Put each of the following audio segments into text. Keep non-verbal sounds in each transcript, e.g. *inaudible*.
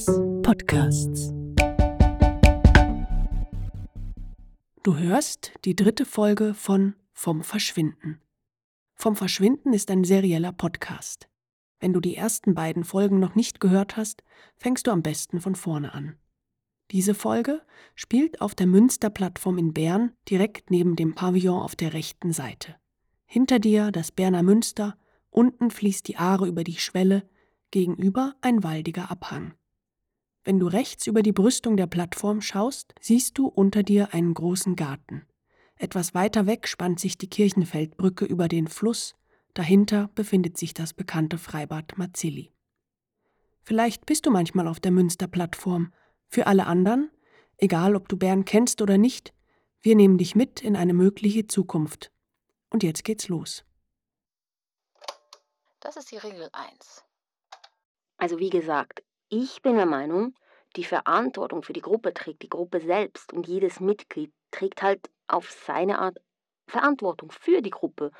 Thomas Podcasts. Du hörst die dritte Folge von Vom Verschwinden. Vom Verschwinden ist ein serieller Podcast. Wenn du die ersten beiden Folgen noch nicht gehört hast, fängst du am besten von vorne an. Diese Folge spielt auf der Münster-Plattform in Bern direkt neben dem Pavillon auf der rechten Seite. Hinter dir das Berner Münster, unten fließt die Aare über die Schwelle, gegenüber ein waldiger Abhang. Wenn du rechts über die Brüstung der Plattform schaust, siehst du unter dir einen großen Garten. Etwas weiter weg spannt sich die Kirchenfeldbrücke über den Fluss, dahinter befindet sich das bekannte Freibad Mazzilli. Vielleicht bist du manchmal auf der Münsterplattform. Für alle anderen, egal ob du Bern kennst oder nicht, wir nehmen dich mit in eine mögliche Zukunft. Und jetzt geht's los. Das ist die Regel 1. Also wie gesagt, ich bin der Meinung, die Verantwortung für die Gruppe trägt die Gruppe selbst und jedes Mitglied trägt halt auf seine Art Verantwortung für die Gruppe.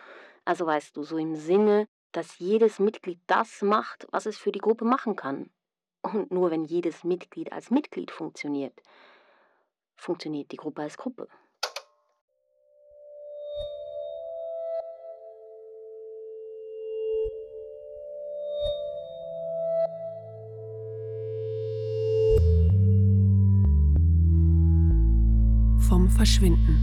Also weißt du, so im Sinne, dass jedes Mitglied das macht, was es für die Gruppe machen kann. Und nur wenn jedes Mitglied als Mitglied funktioniert, funktioniert die Gruppe als Gruppe. Verschwinden.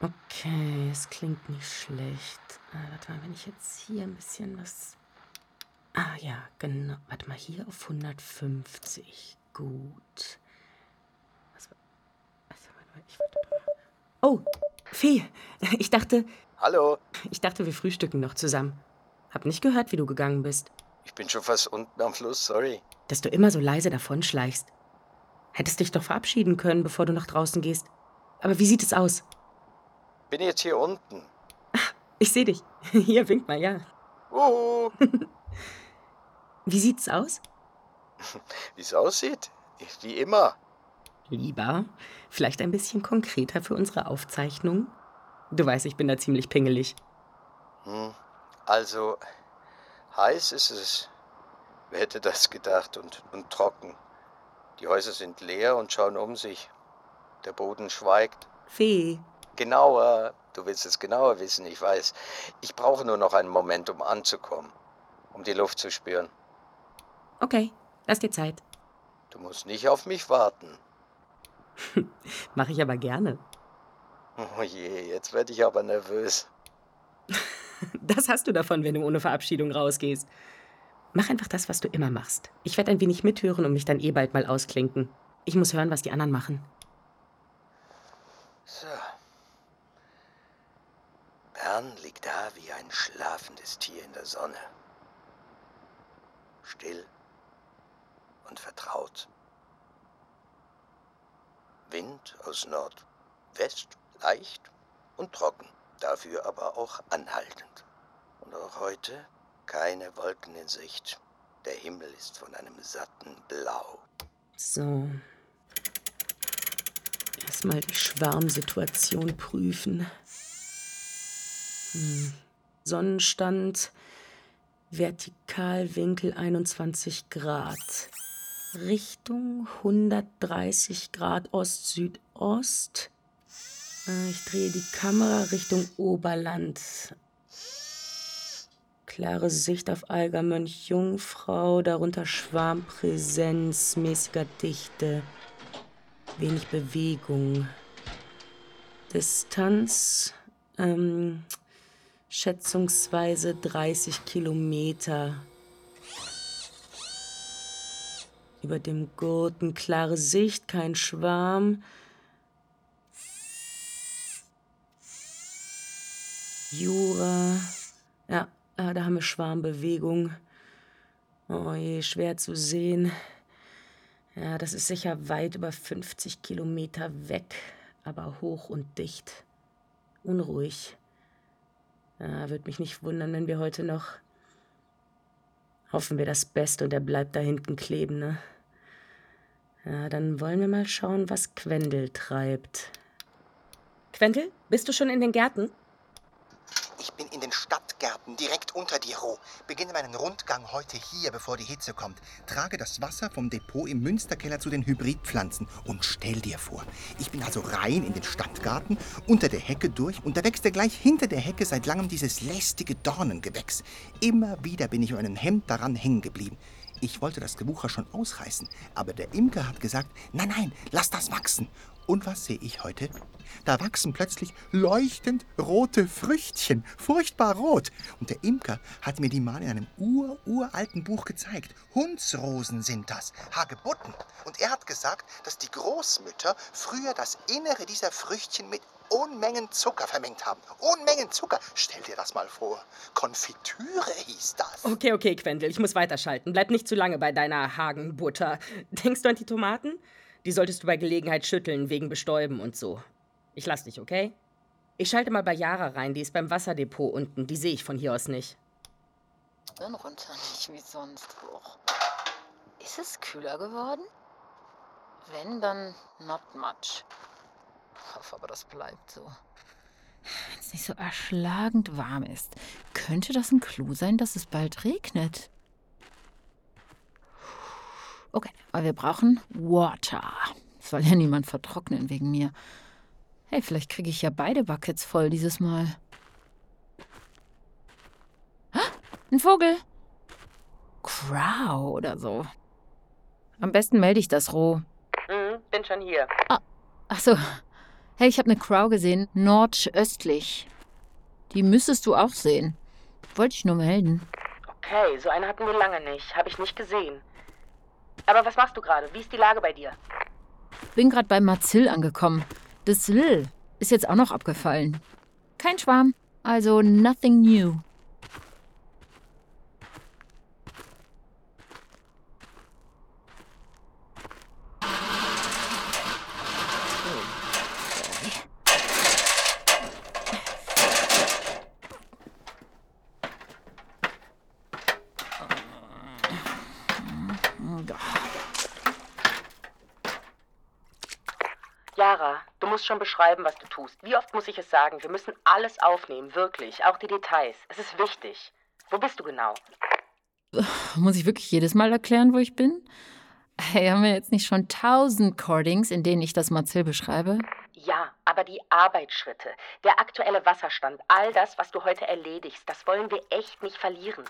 Okay, es klingt nicht schlecht. Ah, warte mal, wenn ich jetzt hier ein bisschen was. Ah ja, genau. Warte mal, hier auf 150. Gut. Was, mal, ich wollte doch. Oh, Fee, *laughs* ich dachte, Hallo, ich dachte, wir frühstücken noch zusammen. Hab nicht gehört, wie du gegangen bist. ich bin schon fast unten am Fluss, sorry. Dass du immer so leise davonschleichst. Hättest dich doch verabschieden können, bevor du nach draußen gehst. Aber wie sieht es aus? Bin jetzt hier unten. Ich sehe dich. *laughs* Hier, wink mal, ja. Uhu. *laughs* Wie sieht's aus? *laughs* Wie es aussieht? Wie immer. Lieber, vielleicht ein bisschen konkreter für unsere Aufzeichnung. Du weißt, ich bin da ziemlich pingelig. Hm. Also, heiß ist es. Wer hätte das gedacht? Und, und trocken. Die Häuser sind leer und schauen um sich. Der Boden schweigt. Fee, Genauer, du willst es genauer wissen, ich weiß. Ich brauche nur noch einen Moment, um anzukommen. Um die Luft zu spüren. okay, lass dir Zeit. Du musst nicht auf mich warten. *laughs* Mach ich aber gerne. Oh je, jetzt werde ich aber nervös. Das hast du davon, wenn du ohne Verabschiedung rausgehst. Mach einfach das, was du immer machst. Ich werde ein wenig mithören und mich dann eh bald mal ausklinken. Ich muss hören, was die anderen machen. So. Bern liegt da wie ein schlafendes Tier in der Sonne. Still und vertraut. Wind aus Nordwest, leicht und trocken, dafür aber auch anhaltend. Und auch heute keine Wolken in Sicht. Der Himmel ist von einem satten Blau. So. Erstmal die Schwarmsituation prüfen. Hm. Sonnenstand, Vertikalwinkel 21 Grad. Richtung 130 Grad Ost-Südost. Äh, Ich drehe die Kamera Richtung Oberland. Klare Sicht auf Algermönch Jungfrau, darunter Schwarmpräsenz, mäßiger Dichte, wenig Bewegung. Distanz ähm, schätzungsweise 30 Kilometer. Über dem Gurten klare Sicht, kein Schwarm. Jura. Ja, ah, da haben wir Schwarmbewegung. Oh je, schwer zu sehen. Ja, das ist sicher weit über 50 Kilometer weg, aber hoch und dicht. Unruhig. Ja, würde mich nicht wundern, wenn wir heute noch. Hoffen wir das Beste und er bleibt da hinten kleben, ne? Ja, dann wollen wir mal schauen, was Quendel treibt. Quendel, bist du schon in den Gärten? Ich bin in den Stadtgärten direkt unter dir, Ro. Beginne meinen Rundgang heute hier, bevor die Hitze kommt. Trage das Wasser vom Depot im Münsterkeller zu den Hybridpflanzen und stell dir vor, ich bin also rein in den Stadtgarten, unter der Hecke durch und da wächst ja gleich hinter der Hecke seit langem dieses lästige Dornengewächs. Immer wieder bin ich mit einem Hemd daran hängen geblieben. Ich wollte das Gewucher schon ausreißen, aber der Imker hat gesagt, nein, nein, lass das wachsen. Und was sehe ich heute? Da wachsen plötzlich leuchtend rote Früchtchen, furchtbar rot. Und der Imker hat mir die mal in einem ur-uralten Buch gezeigt. Hundsrosen sind das, Hagebutten. Und er hat gesagt, dass die Großmütter früher das Innere dieser Früchtchen mit Unmengen Zucker vermengt haben. Unmengen Zucker. Stell dir das mal vor. Konfitüre hieß das. Okay, okay, Quendel, ich muss weiterschalten. Bleib nicht zu lange bei deiner Hagenbutter. *laughs* Denkst du an die Tomaten? Die solltest du bei Gelegenheit schütteln, wegen Bestäuben und so. Ich lass dich, okay? Ich schalte mal bei Yara rein, die ist beim Wasserdepot unten. Die sehe ich von hier aus nicht. Dann runter nicht wie sonst hoch. Ist es kühler geworden? Wenn, dann not much. Ich hoffe aber, das bleibt so. Wenn es nicht so erschlagend warm ist, könnte das ein Clou sein, dass es bald regnet. Okay, aber wir brauchen Water. Soll ja niemand vertrocknen wegen mir. Hey, vielleicht kriege ich ja beide Buckets voll dieses Mal. Ah, ein Vogel. Crow oder so. Am besten melde ich das roh. Mhm, bin schon hier. Ah, ach so. Hey, ich habe eine Crow gesehen, nordöstlich. Die müsstest du auch sehen. Wollte ich nur melden. Okay, so eine hatten wir lange nicht. Habe ich nicht gesehen. Aber was machst du gerade? Wie ist die Lage bei dir? Bin gerade bei Mazill angekommen. Das L ist jetzt auch noch abgefallen. Kein Schwarm, also nothing new. Yara, du musst schon beschreiben, was du tust. Wie oft muss ich es sagen? Wir müssen alles aufnehmen, wirklich. Auch die Details. Es ist wichtig. Wo bist du genau? *sighs* Muss ich wirklich jedes Mal erklären, wo ich bin? Hey, haben wir jetzt nicht schon tausend Cordings, in denen ich das Mazill beschreibe? Ja, aber die Arbeitsschritte, der aktuelle Wasserstand, all das, was du heute erledigst, das wollen wir echt nicht verlieren.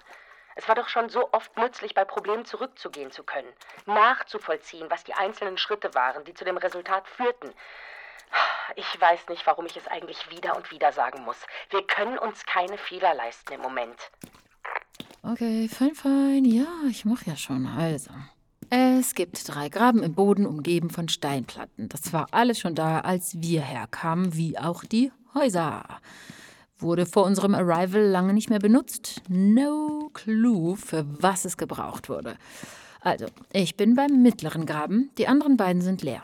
Es war doch schon so oft nützlich, bei Problemen zurückzugehen zu können, nachzuvollziehen, was die einzelnen Schritte waren, die zu dem Resultat führten. Ich weiß nicht, warum ich es eigentlich wieder und wieder sagen muss. Wir können uns keine Fehler leisten im Moment. Okay, fein, fein. Ja, ich mach ja schon. Also. Es gibt drei Graben im Boden, umgeben von Steinplatten. Das war alles schon da, als wir herkamen, wie auch die Häuser. Wurde vor unserem Arrival lange nicht mehr benutzt. No clue, für was es gebraucht wurde. Also, ich bin beim mittleren Graben, die anderen beiden sind leer.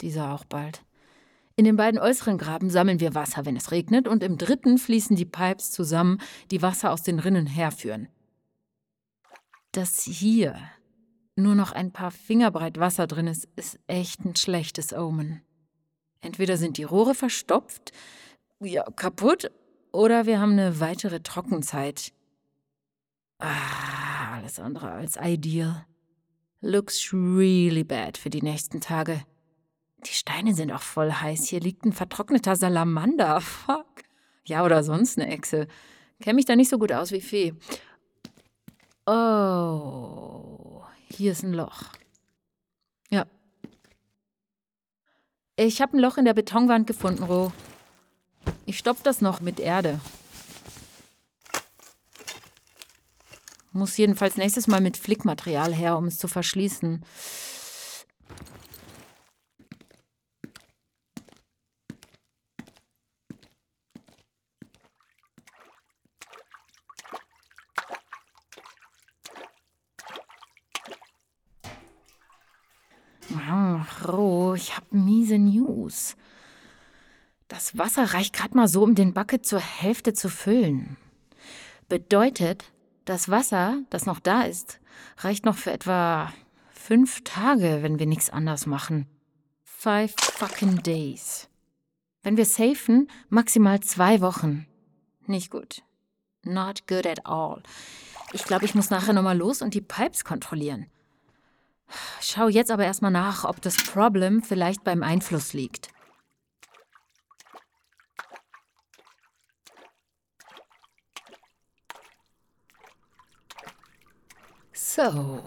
Dieser auch bald. In den beiden äußeren Graben sammeln wir Wasser, wenn es regnet, und im dritten fließen die Pipes zusammen, die Wasser aus den Rinnen herführen. Dass hier nur noch ein paar Fingerbreit Wasser drin ist, ist echt ein schlechtes Omen. Entweder sind die Rohre verstopft, ja, kaputt, oder wir haben eine weitere Trockenzeit. Ah, alles andere als ideal. Looks really bad für die nächsten Tage. Die Steine sind auch voll heiß. Hier liegt ein vertrockneter Salamander. *laughs* Fuck. Ja, oder sonst eine Echse. Kenn mich da nicht so gut aus wie Fee. Oh, hier ist ein Loch. Ja. Ich habe ein Loch in der Betonwand gefunden, Ro. Ich stopf das noch mit Erde. Muss jedenfalls nächstes Mal mit Flickmaterial her, um es zu verschließen. Ro, ich hab miese News. Wasser reicht gerade mal so, um den Bucket zur Hälfte zu füllen. Bedeutet, das Wasser, das noch da ist, reicht noch für etwa Fünf Tage, wenn wir nichts anders machen. Five fucking days. Wenn wir safen, maximal zwei Wochen. Nicht gut. Not good at all. Ich glaube, ich muss nachher nochmal los und die Pipes kontrollieren. Schau jetzt aber erstmal nach, ob das Problem vielleicht beim Einfluss liegt. So,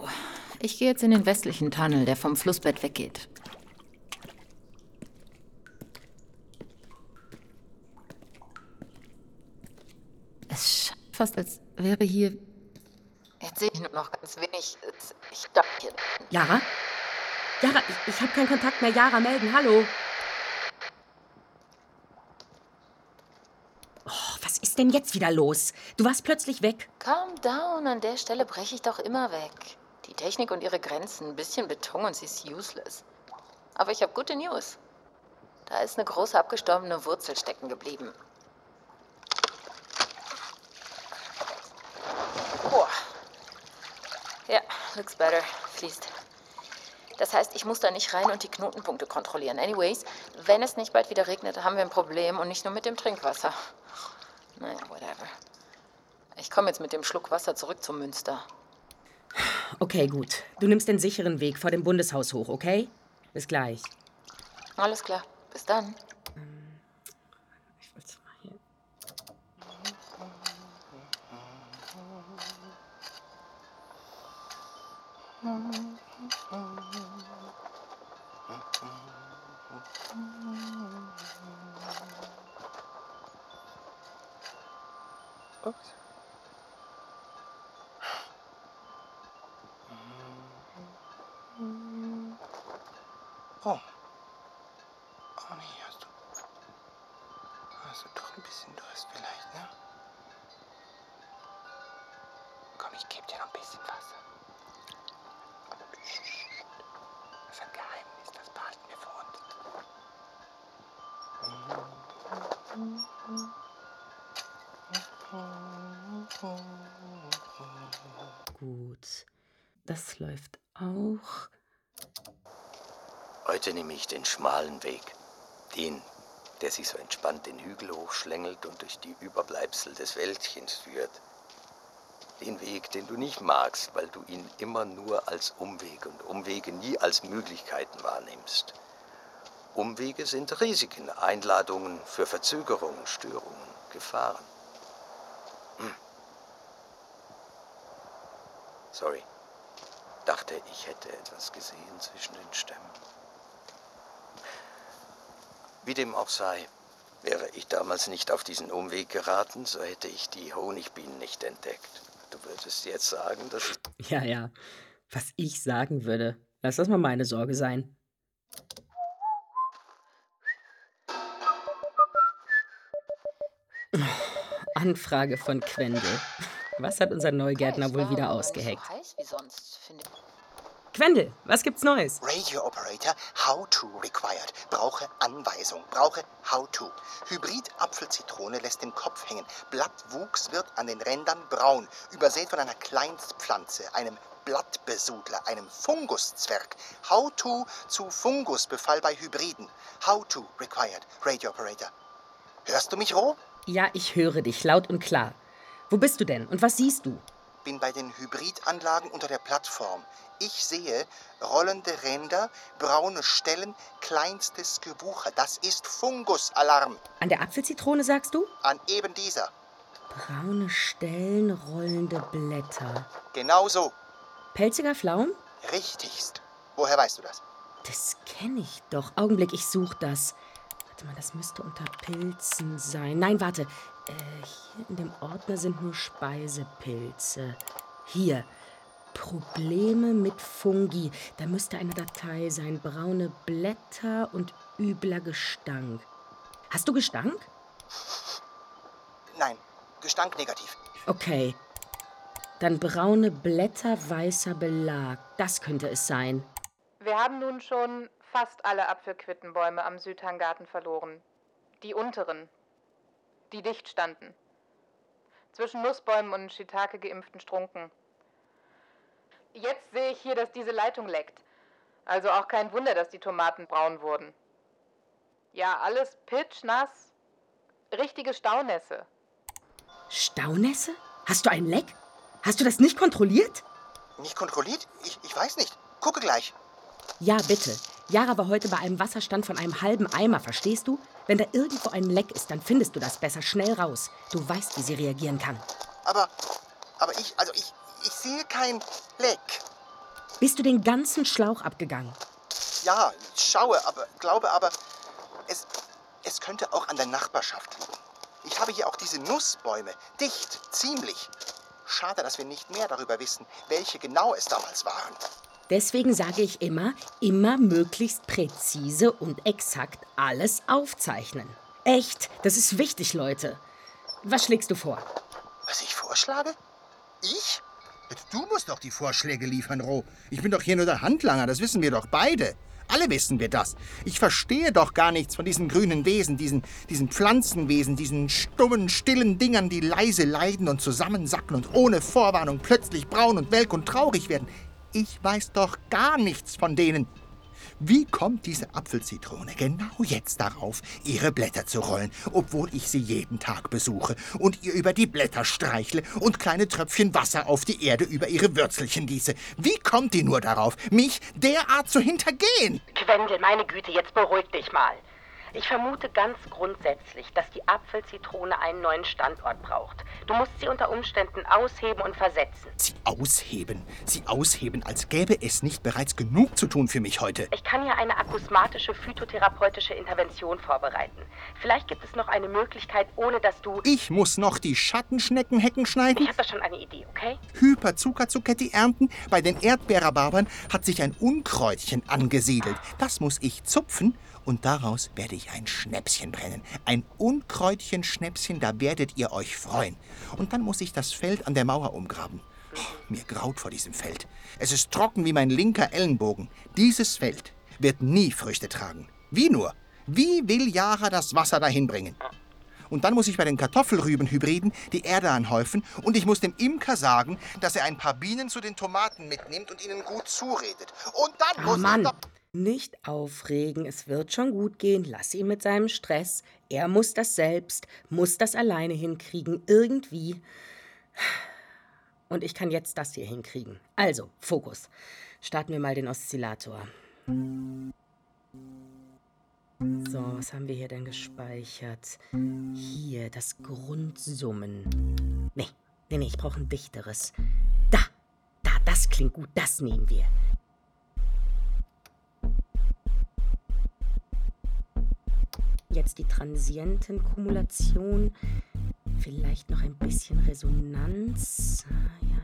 ich gehe jetzt in den westlichen Tunnel, der vom Flussbett weggeht. Es scheint fast, als wäre hier. Jetzt sehe ich nur noch ganz wenig. Ich dachte hier. Jara? Jara, ich, ich habe keinen Kontakt mehr. Jara, melden. Hallo. Oh, was ist denn jetzt wieder los? Du warst plötzlich weg. Calm down, an der Stelle breche ich doch immer weg. Die Technik und ihre Grenzen, ein bisschen Beton und sie ist useless. Aber ich habe gute News. Da ist eine große abgestorbene Wurzel stecken geblieben. Boah. Ja, looks better. Fließt. Das heißt, ich muss da nicht rein und die Knotenpunkte kontrollieren. Anyways, wenn es nicht bald wieder regnet, haben wir ein Problem und nicht nur mit dem Trinkwasser. Naja, whatever. Ich komme jetzt mit dem Schluck Wasser zurück zum Münster. Okay, gut. Du nimmst den sicheren Weg vor dem Bundeshaus hoch, okay? Bis gleich. Alles klar. Bis dann. Ich wollte mal hier. Ups. Oh. Oh nee, hast du. Hast du doch ein bisschen Durst vielleicht, ne? Komm, ich geb dir noch ein bisschen Wasser. Das läuft auch. Heute nehme ich den schmalen Weg. Den, der sich so entspannt den Hügel hochschlängelt und durch die Überbleibsel des Wäldchens führt. Den Weg, den du nicht magst, weil du ihn immer nur als Umweg und Umwege nie als Möglichkeiten wahrnimmst. Umwege sind Risiken, Einladungen für Verzögerungen, Störungen, Gefahren. Hm. Sorry. Dachte, ich hätte etwas gesehen zwischen den Stämmen. Wie dem auch sei, wäre ich damals nicht auf diesen Umweg geraten, so hätte ich die Honigbienen nicht entdeckt. Du würdest jetzt sagen, dass ich *laughs* Ja, ja. Was ich sagen würde. Lass das mal meine Sorge sein. *laughs* Anfrage von Quendel. Was hat unser Neugärtner wohl wieder ausgeheckt? Quendel, was gibt's Neues? Radio Operator, How to required. Brauche Anweisung. Brauche How to. Hybrid Apfelzitrone lässt den Kopf hängen. Blattwuchs wird an den Rändern braun. Übersät von einer Kleinstpflanze, einem Blattbesudler, einem Funguszwerg. How to zu Fungusbefall bei Hybriden. How to required. Radio Operator. Hörst du mich, Roh? Ja, ich höre dich laut und klar. Wo bist du denn und was siehst du? bin bei den Hybridanlagen unter der Plattform. Ich sehe rollende Ränder, braune Stellen, kleinstes Gewucher. Das ist Fungusalarm. An der Apfelzitrone sagst du? An eben dieser. Braune Stellen, rollende Blätter. Genau so. Pelziger Pflaum? Richtigst. Woher weißt du das? Das kenne ich doch. Augenblick, ich suche das. Warte mal, das müsste unter Pilzen sein. Nein, warte. Äh, hier in dem Ordner sind nur Speisepilze. Hier. Probleme mit Fungi. Da müsste eine Datei sein. Braune Blätter und übler Gestank. Hast du Gestank? Nein, Gestank negativ. Okay. Dann braune Blätter, weißer Belag. Das könnte es sein. Wir haben nun schon fast alle Apfelquittenbäume am Südhanggarten verloren. Die unteren, die dicht standen. Zwischen Nussbäumen und Shiitake geimpften Strunken. Jetzt sehe ich hier, dass diese Leitung leckt. Also auch kein Wunder, dass die Tomaten braun wurden. Ja, alles pitschnass. Richtige Staunässe. Staunässe? Hast du ein Leck? Hast du das nicht kontrolliert? Nicht kontrolliert? Ich, ich weiß nicht. Gucke gleich. Ja, bitte. Jara war heute bei einem Wasserstand von einem halben Eimer, verstehst du? Wenn da irgendwo ein Leck ist, dann findest du das besser schnell raus. Du weißt, wie sie reagieren kann. Aber, aber ich, also ich, ich sehe kein Leck. Bist du den ganzen Schlauch abgegangen? Ja, schaue, aber glaube aber, es, es könnte auch an der Nachbarschaft liegen. Ich habe hier auch diese Nussbäume. Dicht, ziemlich. Schade, dass wir nicht mehr darüber wissen, welche genau es damals waren. Deswegen sage ich immer, immer möglichst präzise und exakt alles aufzeichnen. Echt, das ist wichtig, Leute. Was schlägst du vor? Was ich vorschlage? Ich? Du musst doch die Vorschläge liefern, Ro. Ich bin doch hier nur der Handlanger, das wissen wir doch beide. Alle wissen wir das. Ich verstehe doch gar nichts von diesen grünen Wesen, diesen, diesen Pflanzenwesen, diesen stummen, stillen Dingern, die leise leiden und zusammensacken und ohne Vorwarnung plötzlich braun und welk und traurig werden. Ich weiß doch gar nichts von denen. Wie kommt diese Apfelzitrone genau jetzt darauf, ihre Blätter zu rollen, obwohl ich sie jeden Tag besuche und ihr über die Blätter streichle und kleine Tröpfchen Wasser auf die Erde über ihre Würzelchen gieße? Wie kommt die nur darauf, mich derart zu hintergehen? Quendel, meine Güte, jetzt beruhig dich mal. Ich vermute ganz grundsätzlich, dass die Apfelzitrone einen neuen Standort braucht. Du musst sie unter Umständen ausheben und versetzen. Sie ausheben, sie ausheben, als gäbe es nicht bereits genug zu tun für mich heute. Ich kann ja eine akusmatische phytotherapeutische Intervention vorbereiten. Vielleicht gibt es noch eine Möglichkeit, ohne dass du... Ich muss noch die Schattenschneckenhecken schneiden? Ich habe da schon eine Idee, okay? Hyperzuckerzucchetti ernten? Bei den Erdbeerrhabarbern hat sich ein Unkräutchen angesiedelt. Das muss ich zupfen und daraus werde ich ein Schnäpschen brennen. Ein Unkräutchen-Schnäpschen, da werdet ihr euch freuen. Und dann muss ich das Feld an der Mauer umgraben. Oh, mir graut vor diesem Feld. Es ist trocken wie mein linker Ellenbogen. Dieses Feld wird nie Früchte tragen. Wie nur? Wie will Jara das Wasser dahin bringen? Und dann muss ich bei den Kartoffelrübenhybriden die Erde anhäufen und ich muss dem Imker sagen, dass er ein paar Bienen zu den Tomaten mitnimmt und ihnen gut zuredet. Und dann Oh muss Mann. Nicht aufregen. Es wird schon gut gehen. Lass ihn mit seinem Stress. Er muss das selbst, muss das alleine hinkriegen. Irgendwie. Und ich kann jetzt das hier hinkriegen. Also, Fokus. Starten wir mal den Oszillator. So, was haben wir hier denn gespeichert? Hier, das Grundsummen. Nee, nee, nee, ich brauche ein dichteres. Da, da, das klingt gut, das nehmen wir. Jetzt die Transientenkumulation. Vielleicht noch ein bisschen Resonanz. Ah, Ja,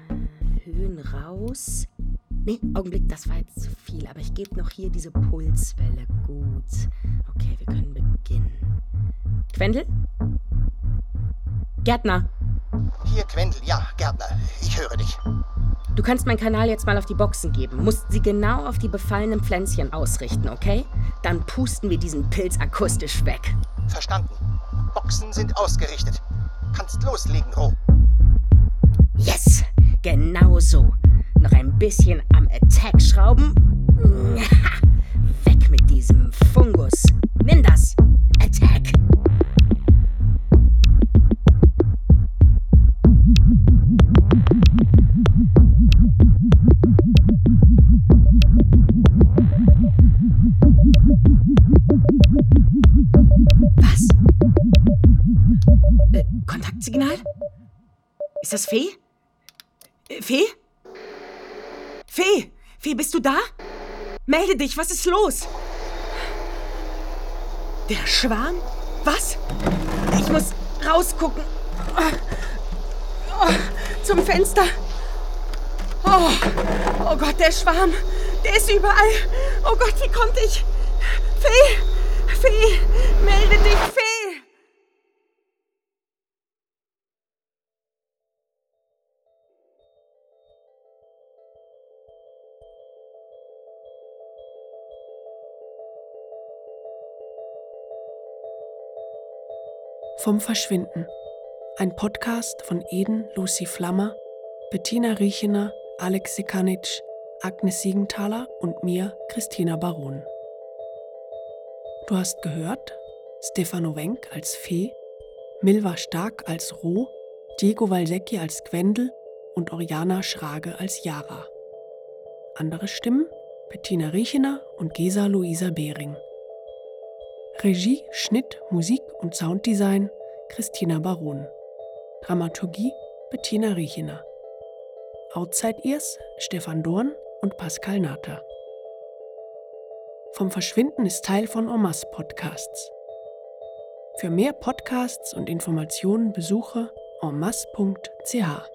Höhen raus. Nee, Augenblick, das war jetzt zu viel. Aber ich gebe noch hier diese Pulswelle. Gut. Okay, wir können beginnen. Quendel? Gärtner, Hier, Quendel, ja, Gärtner, ich höre dich. Du kannst meinen Kanal jetzt mal auf die Boxen geben. Musst sie genau auf die befallenen Pflänzchen ausrichten, okay? Dann pusten wir diesen Pilz akustisch weg. Verstanden. Boxen sind ausgerichtet. Kannst loslegen, Ro. Yes! Genau so. Noch ein bisschen am Attack schrauben. *laughs* Weg mit diesem Fungus. Nimm das. Das Fee? Äh, Fee? Fee! Fee, bist du da? Melde dich, was ist los? Der Schwarm? Was? Ich muss rausgucken. Oh, zum Fenster. Oh, oh Gott, der Schwarm. Der ist überall. Oh Gott, wie konnte ich? Fee! Fee! Melde dich, Fee! Vom Verschwinden. Ein Podcast von Eden Lucy Flammer, Bettina Riechener, Alex Sekanic, Agnes Siegenthaler und mir, Christina Baron. Du hast gehört Stefano Wenk als Fee, Milva Stark als Roh, Diego Walsecki als Gwendel und Oriana Schrage als Jara. Andere Stimmen Bettina Riechener und Gesa Luisa Behring. Regie, Schnitt, Musik und Sounddesign Christina Baron. Dramaturgie Bettina Riechener. Outside Ears Stefan Dorn und Pascal Natter. Vom Verschwinden ist Teil von Omas Podcasts. Für mehr Podcasts und Informationen besuche enmasse.ch.